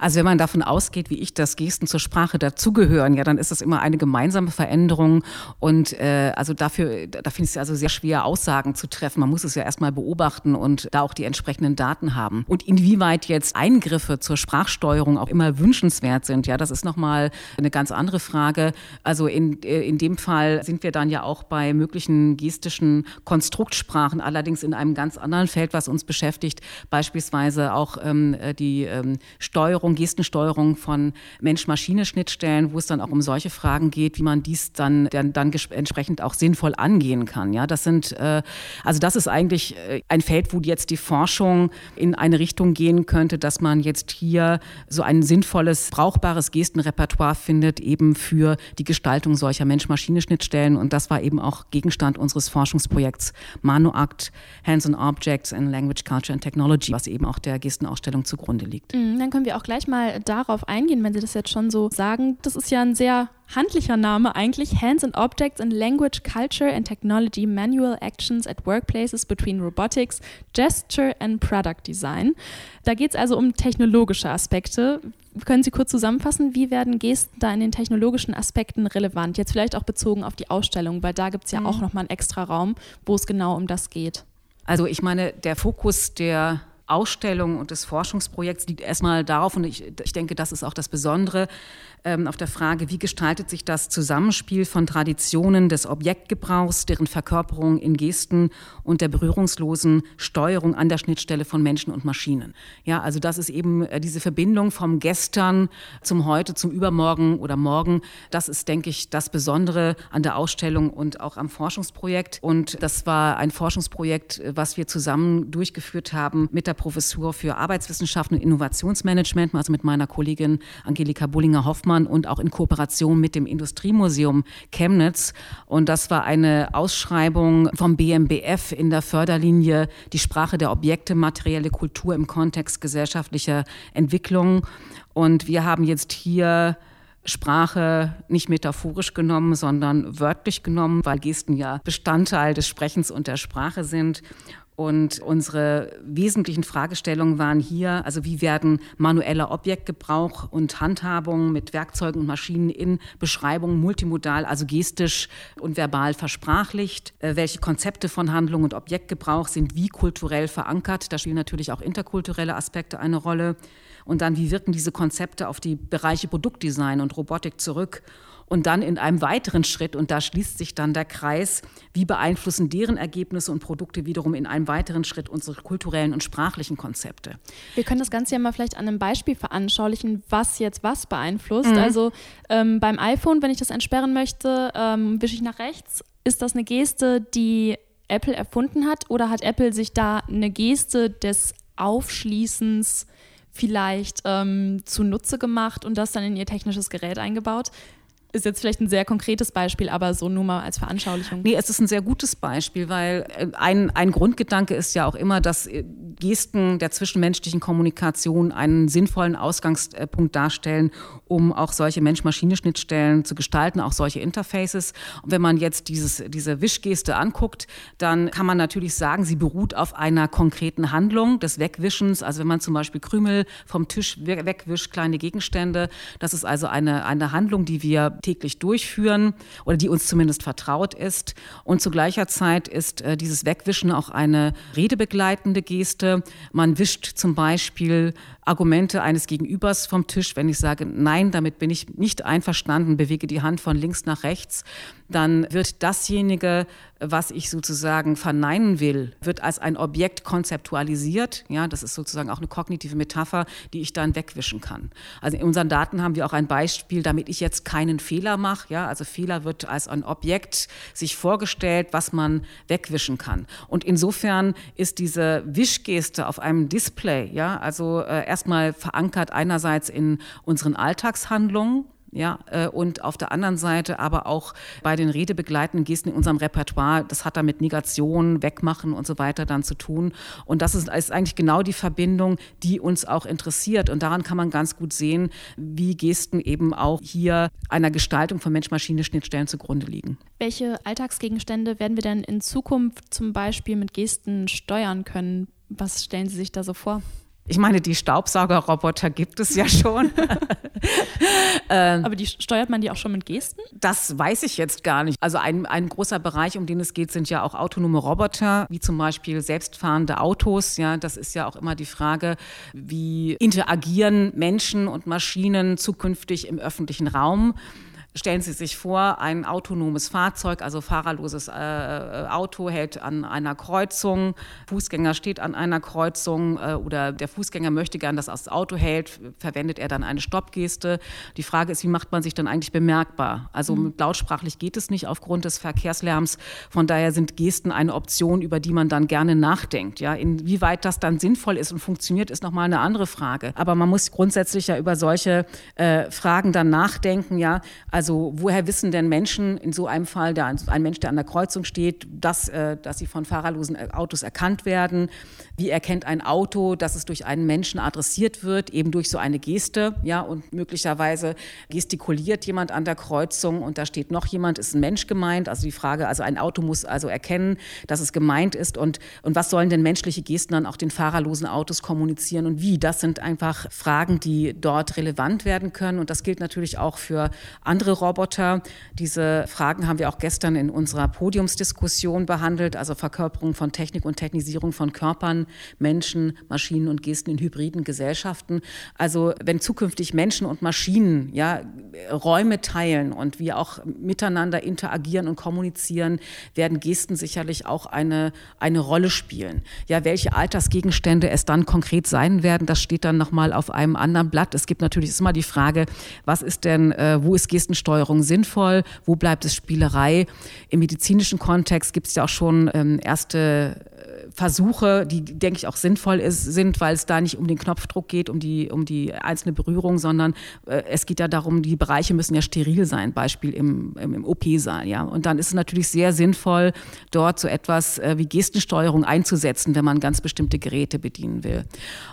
Also wenn man davon ausgeht, wie ich, dass Gesten zur Sprache dazugehören, ja, dann ist das immer eine gemeinsame Veränderung. Und äh, also dafür, da finde ich es also sehr schwer, Aussagen zu treffen. Man muss es ja erstmal beobachten und da auch die entsprechenden Daten haben. Und inwieweit jetzt Eingriffe zur Sprachsteuerung auch immer wünschenswert sind, ja, das ist nochmal eine ganz andere Frage. Also in, äh, in dem Fall sind wir dann ja auch bei möglichen gestischen Konstruktsprachen, allerdings in einem ganz anderen Feld, was uns beschäftigt, beispielsweise auch ähm, die ähm, Steuerung Steuerung, Gestensteuerung von Mensch-Maschine-Schnittstellen, wo es dann auch um solche Fragen geht, wie man dies dann, dann, dann entsprechend auch sinnvoll angehen kann. Ja, das sind, äh, also das ist eigentlich äh, ein Feld, wo jetzt die Forschung in eine Richtung gehen könnte, dass man jetzt hier so ein sinnvolles, brauchbares Gestenrepertoire findet, eben für die Gestaltung solcher Mensch-Maschine-Schnittstellen. Und das war eben auch Gegenstand unseres Forschungsprojekts ManuAct, Hands-on Objects in Language, Culture and Technology, was eben auch der Gestenausstellung zugrunde liegt. Mhm, dann können wir auch gleich mal darauf eingehen, wenn Sie das jetzt schon so sagen. Das ist ja ein sehr handlicher Name eigentlich. Hands and Objects in Language, Culture and Technology Manual Actions at Workplaces between Robotics, Gesture and Product Design. Da geht es also um technologische Aspekte. Können Sie kurz zusammenfassen, wie werden Gesten da in den technologischen Aspekten relevant? Jetzt vielleicht auch bezogen auf die Ausstellung, weil da gibt es ja mhm. auch nochmal einen extra Raum, wo es genau um das geht. Also ich meine, der Fokus der Ausstellung und des Forschungsprojekts liegt erstmal darauf, und ich, ich denke, das ist auch das Besondere, auf der Frage, wie gestaltet sich das Zusammenspiel von Traditionen des Objektgebrauchs, deren Verkörperung in Gesten und der berührungslosen Steuerung an der Schnittstelle von Menschen und Maschinen. Ja, also das ist eben äh, diese Verbindung vom Gestern zum Heute, zum Übermorgen oder Morgen. Das ist, denke ich, das Besondere an der Ausstellung und auch am Forschungsprojekt. Und das war ein Forschungsprojekt, äh, was wir zusammen durchgeführt haben mit der Professur für Arbeitswissenschaften und Innovationsmanagement, also mit meiner Kollegin Angelika Bullinger-Hoffmann Hoffmann und auch in Kooperation mit dem Industriemuseum Chemnitz. Und das war eine Ausschreibung vom BMBF in der Förderlinie Die Sprache der Objekte, materielle Kultur im Kontext gesellschaftlicher Entwicklung. Und wir haben jetzt hier Sprache nicht metaphorisch genommen, sondern wörtlich genommen, weil Gesten ja Bestandteil des Sprechens und der Sprache sind. Und unsere wesentlichen Fragestellungen waren hier, also wie werden manueller Objektgebrauch und Handhabung mit Werkzeugen und Maschinen in Beschreibungen multimodal, also gestisch und verbal versprachlicht? Äh, welche Konzepte von Handlung und Objektgebrauch sind wie kulturell verankert? Da spielen natürlich auch interkulturelle Aspekte eine Rolle. Und dann, wie wirken diese Konzepte auf die Bereiche Produktdesign und Robotik zurück? Und dann in einem weiteren Schritt, und da schließt sich dann der Kreis, wie beeinflussen deren Ergebnisse und Produkte wiederum in einem weiteren Schritt unsere kulturellen und sprachlichen Konzepte. Wir können das Ganze ja mal vielleicht an einem Beispiel veranschaulichen, was jetzt was beeinflusst. Mhm. Also ähm, beim iPhone, wenn ich das entsperren möchte, ähm, wische ich nach rechts. Ist das eine Geste, die Apple erfunden hat oder hat Apple sich da eine Geste des Aufschließens vielleicht ähm, zunutze gemacht und das dann in ihr technisches Gerät eingebaut? Ist jetzt vielleicht ein sehr konkretes Beispiel, aber so nur mal als Veranschaulichung. Nee, es ist ein sehr gutes Beispiel, weil äh, ein, ein Grundgedanke ist ja auch immer, dass äh, Gesten der zwischenmenschlichen Kommunikation einen sinnvollen Ausgangspunkt darstellen, um auch solche Mensch-Maschine-Schnittstellen zu gestalten, auch solche Interfaces. Und wenn man jetzt dieses, diese Wischgeste anguckt, dann kann man natürlich sagen, sie beruht auf einer konkreten Handlung des Wegwischens. Also wenn man zum Beispiel Krümel vom Tisch wegwischt, kleine Gegenstände, das ist also eine, eine Handlung, die wir täglich durchführen oder die uns zumindest vertraut ist. Und zu gleicher Zeit ist äh, dieses Wegwischen auch eine redebegleitende Geste. Man wischt zum Beispiel Argumente eines Gegenübers vom Tisch, wenn ich sage, nein, damit bin ich nicht einverstanden, bewege die Hand von links nach rechts, dann wird dasjenige, was ich sozusagen verneinen will, wird als ein Objekt konzeptualisiert. Ja, das ist sozusagen auch eine kognitive Metapher, die ich dann wegwischen kann. Also in unseren Daten haben wir auch ein Beispiel, damit ich jetzt keinen Fehler mache. Ja, also Fehler wird als ein Objekt sich vorgestellt, was man wegwischen kann. Und insofern ist diese Wischgeste auf einem Display, ja, also äh, erstmal verankert einerseits in unseren Alltagshandlungen, ja, äh, und auf der anderen Seite aber auch bei den redebegleitenden Gesten in unserem Repertoire, das hat da mit Negation, Wegmachen und so weiter dann zu tun. Und das ist, ist eigentlich genau die Verbindung, die uns auch interessiert. Und daran kann man ganz gut sehen, wie Gesten eben auch hier einer Gestaltung von Mensch-Maschine-Schnittstellen zugrunde liegen. Welche Alltagsgegenstände werden wir denn in Zukunft zum Beispiel mit Gesten steuern können? Was stellen Sie sich da so vor? Ich meine, die Staubsaugerroboter gibt es ja schon. <laughs> ähm, Aber die steuert man die auch schon mit Gesten? Das weiß ich jetzt gar nicht. Also ein, ein großer Bereich, um den es geht, sind ja auch autonome Roboter, wie zum Beispiel selbstfahrende Autos. Ja, das ist ja auch immer die Frage, wie interagieren Menschen und Maschinen zukünftig im öffentlichen Raum. Stellen Sie sich vor, ein autonomes Fahrzeug, also fahrerloses äh, äh, Auto, hält an einer Kreuzung, Fußgänger steht an einer Kreuzung äh, oder der Fußgänger möchte gern, dass das Auto hält, verwendet er dann eine Stoppgeste. Die Frage ist, wie macht man sich dann eigentlich bemerkbar? Also mhm. lautsprachlich geht es nicht aufgrund des Verkehrslärms. Von daher sind Gesten eine Option, über die man dann gerne nachdenkt. Ja, inwieweit das dann sinnvoll ist und funktioniert, ist nochmal eine andere Frage. Aber man muss grundsätzlich ja über solche äh, Fragen dann nachdenken. Ja, also woher wissen denn Menschen in so einem Fall, der, ein Mensch, der an der Kreuzung steht, dass, äh, dass sie von fahrerlosen äh, Autos erkannt werden? Wie erkennt ein Auto, dass es durch einen Menschen adressiert wird, eben durch so eine Geste? Ja, und möglicherweise gestikuliert jemand an der Kreuzung und da steht noch jemand, ist ein Mensch gemeint? Also die Frage, also ein Auto muss also erkennen, dass es gemeint ist und, und was sollen denn menschliche Gesten dann auch den fahrerlosen Autos kommunizieren und wie? Das sind einfach Fragen, die dort relevant werden können und das gilt natürlich auch für andere andere Roboter. Diese Fragen haben wir auch gestern in unserer Podiumsdiskussion behandelt, also Verkörperung von Technik und Technisierung von Körpern, Menschen, Maschinen und Gesten in hybriden Gesellschaften. Also wenn zukünftig Menschen und Maschinen ja, Räume teilen und wir auch miteinander interagieren und kommunizieren, werden Gesten sicherlich auch eine, eine Rolle spielen. Ja, welche Altersgegenstände es dann konkret sein werden, das steht dann nochmal auf einem anderen Blatt. Es gibt natürlich immer die Frage, was ist denn, äh, wo ist Gesten Steuerung sinnvoll? Wo bleibt es Spielerei? Im medizinischen Kontext gibt es ja auch schon ähm, erste Versuche, die, denke ich, auch sinnvoll ist, sind, weil es da nicht um den Knopfdruck geht, um die, um die einzelne Berührung, sondern äh, es geht ja darum, die Bereiche müssen ja steril sein, Beispiel im, im, im OP-Saal. Ja? Und dann ist es natürlich sehr sinnvoll, dort so etwas äh, wie Gestensteuerung einzusetzen, wenn man ganz bestimmte Geräte bedienen will.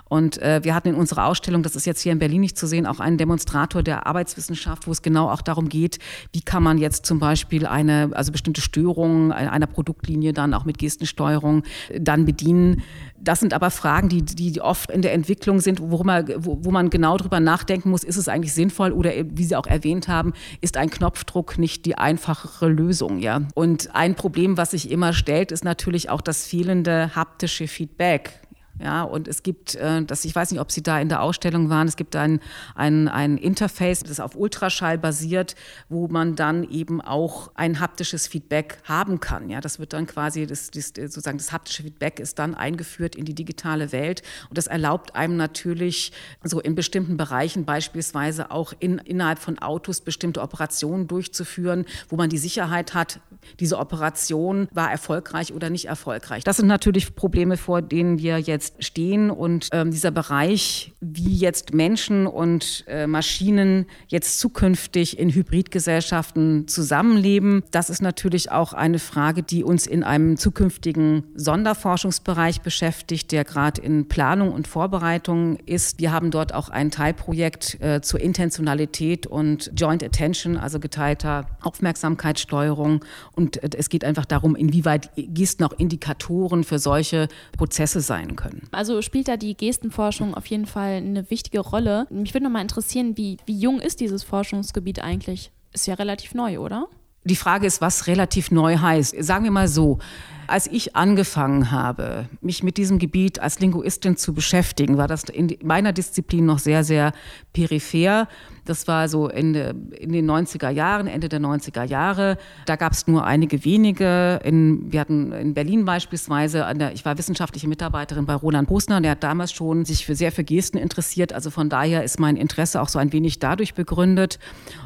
Und äh, wir hatten in unserer Ausstellung, das ist jetzt hier in Berlin nicht zu sehen, auch einen Demonstrator der Arbeitswissenschaft, wo es genau auch darum geht, wie kann man jetzt zum Beispiel eine, also bestimmte Störungen einer Produktlinie dann auch mit Gestensteuerung dann bedienen. Das sind aber Fragen, die, die oft in der Entwicklung sind, wo man, wo, wo man genau darüber nachdenken muss, ist es eigentlich sinnvoll oder wie Sie auch erwähnt haben, ist ein Knopfdruck nicht die einfachere Lösung. Ja? Und ein Problem, was sich immer stellt, ist natürlich auch das fehlende haptische Feedback. Ja, und es gibt, äh, das, ich weiß nicht, ob Sie da in der Ausstellung waren, es gibt ein, ein, ein Interface, das auf Ultraschall basiert, wo man dann eben auch ein haptisches Feedback haben kann. Ja, das wird dann quasi, das, das, sozusagen das haptische Feedback ist dann eingeführt in die digitale Welt und das erlaubt einem natürlich so in bestimmten Bereichen beispielsweise auch in, innerhalb von Autos bestimmte Operationen durchzuführen, wo man die Sicherheit hat, diese Operation war erfolgreich oder nicht erfolgreich. Das sind natürlich Probleme, vor denen wir jetzt jetzt stehen und ähm, dieser Bereich, wie jetzt Menschen und äh, Maschinen jetzt zukünftig in Hybridgesellschaften zusammenleben, das ist natürlich auch eine Frage, die uns in einem zukünftigen Sonderforschungsbereich beschäftigt, der gerade in Planung und Vorbereitung ist. Wir haben dort auch ein Teilprojekt äh, zur Intentionalität und Joint Attention, also geteilter Aufmerksamkeitssteuerung. Und äh, es geht einfach darum, inwieweit Gesten auch Indikatoren für solche Prozesse sein können können. Also spielt da die Gestenforschung auf jeden Fall eine wichtige Rolle. Mich würde noch mal interessieren, wie, wie jung ist dieses Forschungsgebiet eigentlich? Ist ja relativ neu, oder? Die Frage ist, was relativ neu heißt. Sagen wir mal so, als ich angefangen habe, mich mit diesem Gebiet als Linguistin zu beschäftigen, war das in meiner Disziplin noch sehr, sehr peripher. Das war so in, in den 90er Jahren, Ende der 90er Jahre. Da gab es nur einige wenige. In, wir hatten in Berlin beispielsweise, der, ich war wissenschaftliche Mitarbeiterin bei Roland Posner, der hat damals schon sich für sehr für Gesten interessiert. Also von daher ist mein Interesse auch so ein wenig dadurch begründet.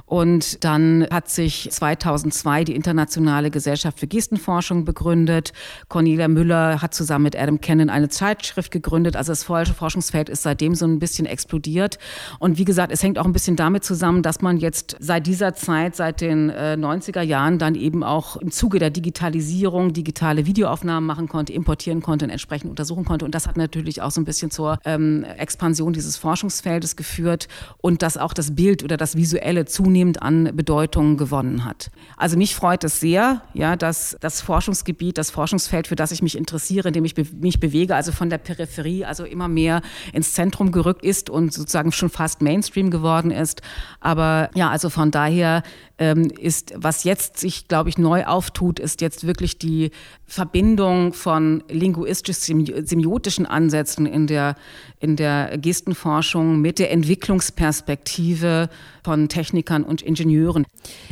Und dann hat sich 2002 die Internationale Gesellschaft für Gestenforschung begründet. Cornelia Müller hat zusammen mit Adam Cannon eine Zeitschrift gegründet. Also das Forschungsfeld ist seitdem so ein bisschen explodiert. Und wie gesagt, es hängt auch ein bisschen damit damit zusammen, dass man jetzt seit dieser Zeit, seit den äh, 90er Jahren, dann eben auch im Zuge der Digitalisierung digitale Videoaufnahmen machen konnte, importieren konnte und entsprechend untersuchen konnte. Und das hat natürlich auch so ein bisschen zur ähm, Expansion dieses Forschungsfeldes geführt und dass auch das Bild oder das Visuelle zunehmend an Bedeutung gewonnen hat. Also mich freut es sehr, ja, dass das Forschungsgebiet, das Forschungsfeld, für das ich mich interessiere, in dem ich be mich bewege, also von der Peripherie, also immer mehr ins Zentrum gerückt ist und sozusagen schon fast Mainstream geworden ist. Aber ja, also von daher ähm, ist, was jetzt sich, glaube ich, neu auftut, ist jetzt wirklich die Verbindung von linguistisch-semiotischen Ansätzen in der, in der Gestenforschung mit der Entwicklungsperspektive von Technikern und Ingenieuren.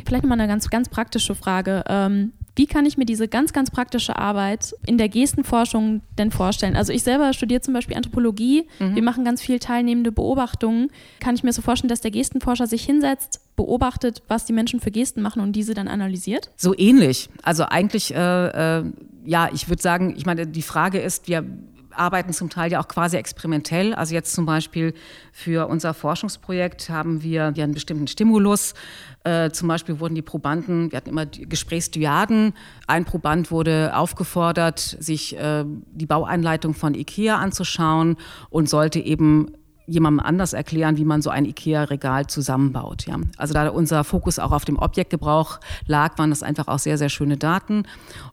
Vielleicht mal eine ganz, ganz praktische Frage. Ähm wie kann ich mir diese ganz, ganz praktische Arbeit in der Gestenforschung denn vorstellen? Also ich selber studiere zum Beispiel Anthropologie. Mhm. Wir machen ganz viel teilnehmende Beobachtungen. Kann ich mir so vorstellen, dass der Gestenforscher sich hinsetzt, beobachtet, was die Menschen für Gesten machen und diese dann analysiert? So ähnlich. Also eigentlich, äh, äh, ja, ich würde sagen, ich meine, die Frage ist, wir arbeiten zum Teil ja auch quasi experimentell. Also jetzt zum Beispiel für unser Forschungsprojekt haben wir ja einen bestimmten Stimulus. Äh, zum Beispiel wurden die Probanden, wir hatten immer Gesprächsdyaden. Ein Proband wurde aufgefordert, sich äh, die Baueinleitung von IKEA anzuschauen und sollte eben jemandem anders erklären, wie man so ein IKEA-Regal zusammenbaut. Ja. Also da unser Fokus auch auf dem Objektgebrauch lag, waren das einfach auch sehr, sehr schöne Daten.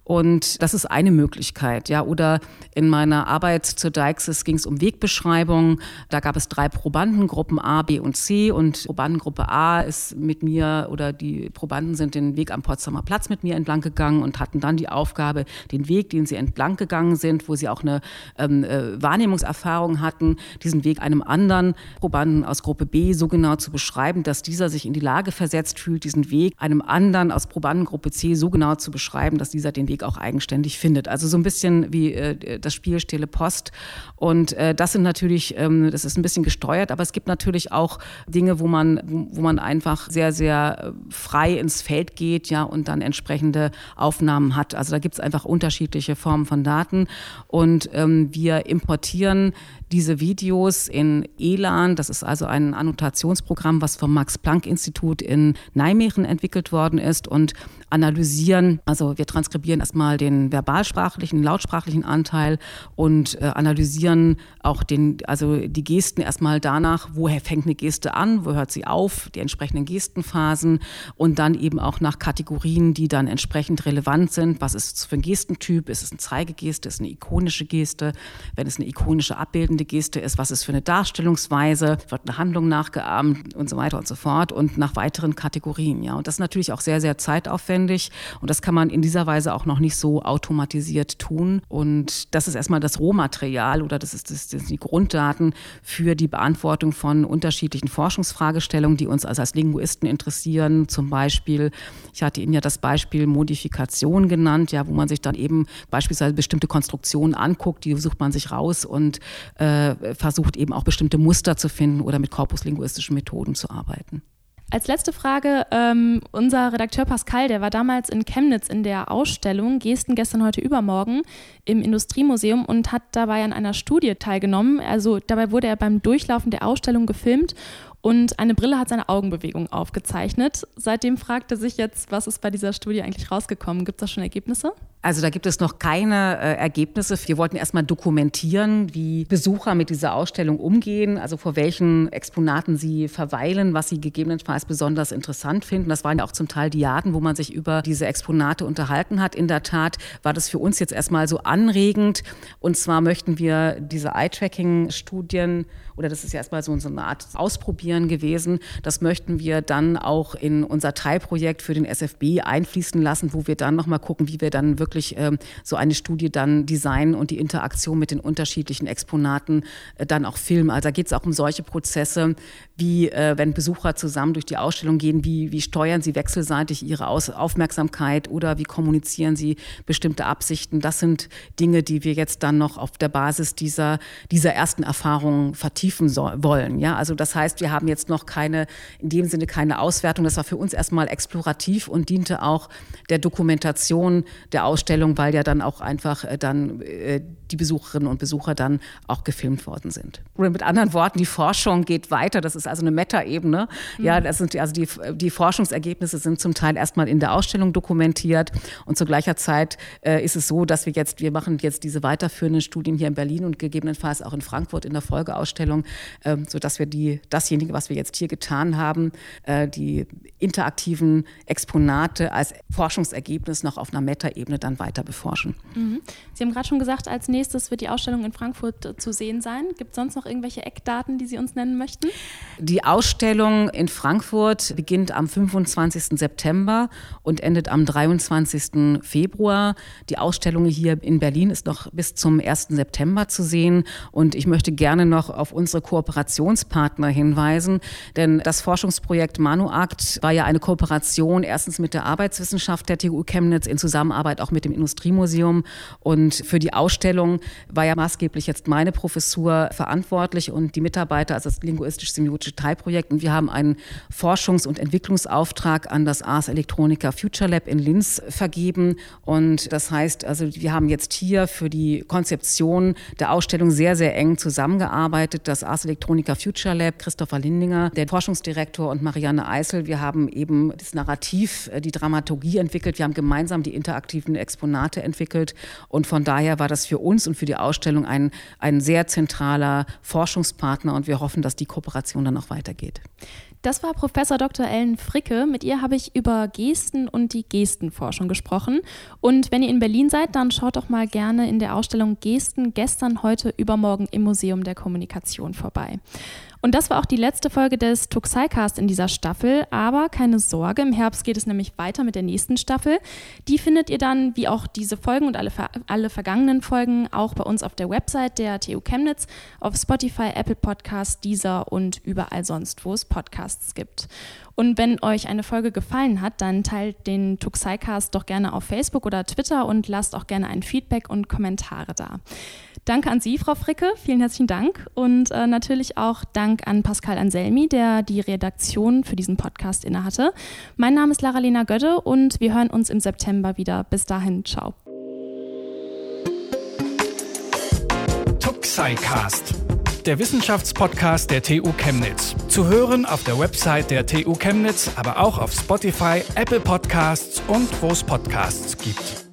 Und das ist eine Möglichkeit. Ja. Oder in meiner Arbeit zur Deixis ging es um Wegbeschreibung. Da gab es drei Probandengruppen A, B und C. Und Probandengruppe A ist mit mir oder die Probanden sind den Weg am Potsdamer Platz mit mir entlang gegangen und hatten dann die Aufgabe, den Weg, den sie entlang gegangen sind, wo sie auch eine ähm, äh, Wahrnehmungserfahrung hatten, diesen Weg einem anderen anderen Probanden aus Gruppe B so genau zu beschreiben, dass dieser sich in die Lage versetzt fühlt, diesen Weg einem anderen aus Probandengruppe C so genau zu beschreiben, dass dieser den Weg auch eigenständig findet. Also so ein bisschen wie äh, das Spiel Stille Post. Und äh, das sind natürlich, ähm, das ist ein bisschen gesteuert, aber es gibt natürlich auch Dinge, wo man, wo, man einfach sehr, sehr äh, frei ins Feld geht, ja, und dann entsprechende Aufnahmen hat. Also da gibt es einfach unterschiedliche Formen von Daten. Und ähm, wir importieren diese Videos in ELAN, das ist also ein Annotationsprogramm, was vom Max-Planck-Institut in Nijmegen entwickelt worden ist und analysieren, also wir transkribieren erstmal den verbalsprachlichen, lautsprachlichen Anteil und äh, analysieren auch den, also die Gesten erstmal danach, woher fängt eine Geste an, wo hört sie auf, die entsprechenden Gestenphasen und dann eben auch nach Kategorien, die dann entsprechend relevant sind. Was ist es für ein Gestentyp? Ist es eine Zeigegeste? Ist es eine ikonische Geste? Wenn es eine ikonische abbildende Geste ist, was ist für eine Darstellungsweise? Wird eine Handlung nachgeahmt und so weiter und so fort und nach weiteren Kategorien. Ja, und das ist natürlich auch sehr, sehr zeitaufwendig aufwendig und das kann man in dieser Weise auch noch nicht so automatisiert tun. Und das ist erstmal das Rohmaterial oder das ist, das, das die Grunddaten für die Beantwortung von unterschiedlichen Forschungsfragestellungen, die uns also als Linguisten interessieren. Zum Beispiel, ich hatte Ihnen ja das Beispiel Modifikation genannt, ja, wo man sich dann eben beispielsweise bestimmte Konstruktionen anguckt, die sucht man sich raus und äh, versucht eben auch bestimmte Muster zu finden oder mit korpuslinguistischen Methoden zu arbeiten. Als letzte Frage, ähm, unser Redakteur Pascal, der war damals in Chemnitz in der Ausstellung Gesten gestern, heute, übermorgen im Industriemuseum und hat dabei an einer Studie teilgenommen. Also dabei wurde er beim Durchlaufen der Ausstellung gefilmt und eine Brille hat seine Augenbewegung aufgezeichnet. Seitdem fragt er sich jetzt, was ist bei dieser Studie eigentlich rausgekommen? Gibt es da schon Ergebnisse? Also da gibt es noch keine äh, Ergebnisse. Wir wollten erstmal dokumentieren, wie Besucher mit dieser Ausstellung umgehen, also vor welchen Exponaten sie verweilen, was sie gegebenenfalls besonders interessant finden. Das waren ja auch zum Teil Diaden, wo man sich über diese Exponate unterhalten hat. In der Tat war das für uns jetzt erstmal so anregend. Und zwar möchten wir diese Eye-Tracking-Studien, oder das ist ja erstmal so eine Art Ausprobieren gewesen, das möchten wir dann auch in unser Teilprojekt für den SFB einfließen lassen, wo wir dann nochmal gucken, wie wir dann wirklich wirklich ähm, so eine Studie dann designen und die Interaktion mit den unterschiedlichen Exponaten äh, dann auch filmen. Also da geht es auch um solche Prozesse, wie äh, wenn Besucher zusammen durch die Ausstellung gehen, wie, wie steuern sie wechselseitig ihre Aus Aufmerksamkeit oder wie kommunizieren sie bestimmte Absichten. Das sind Dinge, die wir jetzt dann noch auf der Basis dieser, dieser ersten Erfahrungen vertiefen so wollen. Ja, also das heißt, wir haben jetzt noch keine, in dem Sinne keine Auswertung. Das war für uns erstmal explorativ und diente auch der Dokumentation der Ausstellung Ausstellung, weil ja dann auch einfach äh, dann äh, die Besucherinnen und Besucher dann auch gefilmt worden sind. Oder mit anderen Worten, die Forschung geht weiter. Das ist also eine Metaebene. Mhm. Ja, das sind also die, die Forschungsergebnisse sind zum Teil erstmal in der Ausstellung dokumentiert und zu gleicher Zeit äh, ist es so, dass wir jetzt, wir machen jetzt diese weiterführenden Studien hier in Berlin und gegebenenfalls auch in Frankfurt in der Folgeausstellung, äh, sodass wir die, dasjenige, was wir jetzt hier getan haben, die interaktiven Exponate als Forschungsergebnis noch auf einer Metaebene dann weiter beforschen. Mhm. Sie haben gerade schon gesagt, als nächstes wird die Ausstellung in Frankfurt äh, zu sehen sein. Gibt es sonst noch irgendwelche Eckdaten, die Sie uns nennen möchten? Die Ausstellung in Frankfurt beginnt am 25. September und endet am 23. Februar. Die Ausstellung hier in Berlin ist noch bis zum 1. September zu sehen. Und ich möchte gerne noch auf unsere Kooperationspartner hinweisen, denn das Forschungsprojekt Manuakt war ja eine Kooperation erstens mit der Arbeitswissenschaft der TU Chemnitz in Zusammenarbeit auch mit dem Industriemuseum. Und für die Ausstellung war ja maßgeblich jetzt meine Professur verantwortlich und die Mitarbeiter, also das linguistisch-semiotische Teilprojekt. Und wir haben einen Forschungs- und Entwicklungsauftrag an das Ars Electronica Future Lab in Linz vergeben. Und das heißt, also wir haben jetzt hier für die Konzeption der Ausstellung sehr, sehr eng zusammengearbeitet. Das Ars Electronica Future Lab, Christopher Lindinger, der Forschungsdirektor und Marianne Eisel. Wir haben eben das Narrativ, äh, die Dramaturgie entwickelt. Wir haben gemeinsam die interaktiven Exponate entwickelt. Und von daher war das für uns und für die Ausstellung ein, ein sehr zentraler Forschungspartner. Und wir hoffen, dass die Kooperation dann auch weitergeht. Das war Professor Dr. Ellen Fricke. Mit ihr habe ich über Gesten und die Gestenforschung gesprochen. Und wenn ihr in Berlin seid, dann schaut doch mal gerne in der Ausstellung Gesten gestern, heute, übermorgen im Museum der Kommunikation vorbei. Und das war auch die letzte Folge des Tuxicast in dieser Staffel. Aber keine Sorge, im Herbst geht es nämlich weiter mit der nächsten Staffel. Die findet ihr dann, wie auch diese Folgen und alle, alle vergangenen Folgen, auch bei uns auf der Website der TU Chemnitz, auf Spotify, Apple Podcasts, Deezer und überall sonst, wo es Podcasts gibt. Und wenn euch eine Folge gefallen hat, dann teilt den Tuxicast doch gerne auf Facebook oder Twitter und lasst auch gerne ein Feedback und Kommentare da. Danke an Sie, Frau Fricke. Vielen herzlichen Dank. Und äh, natürlich auch Dank an Pascal Anselmi, der die Redaktion für diesen Podcast innehatte. Mein Name ist Lara-Lena Götte und wir hören uns im September wieder. Bis dahin, ciao. Tuxicast, der Wissenschaftspodcast der TU Chemnitz. Zu hören auf der Website der TU Chemnitz, aber auch auf Spotify, Apple Podcasts und wo es Podcasts gibt.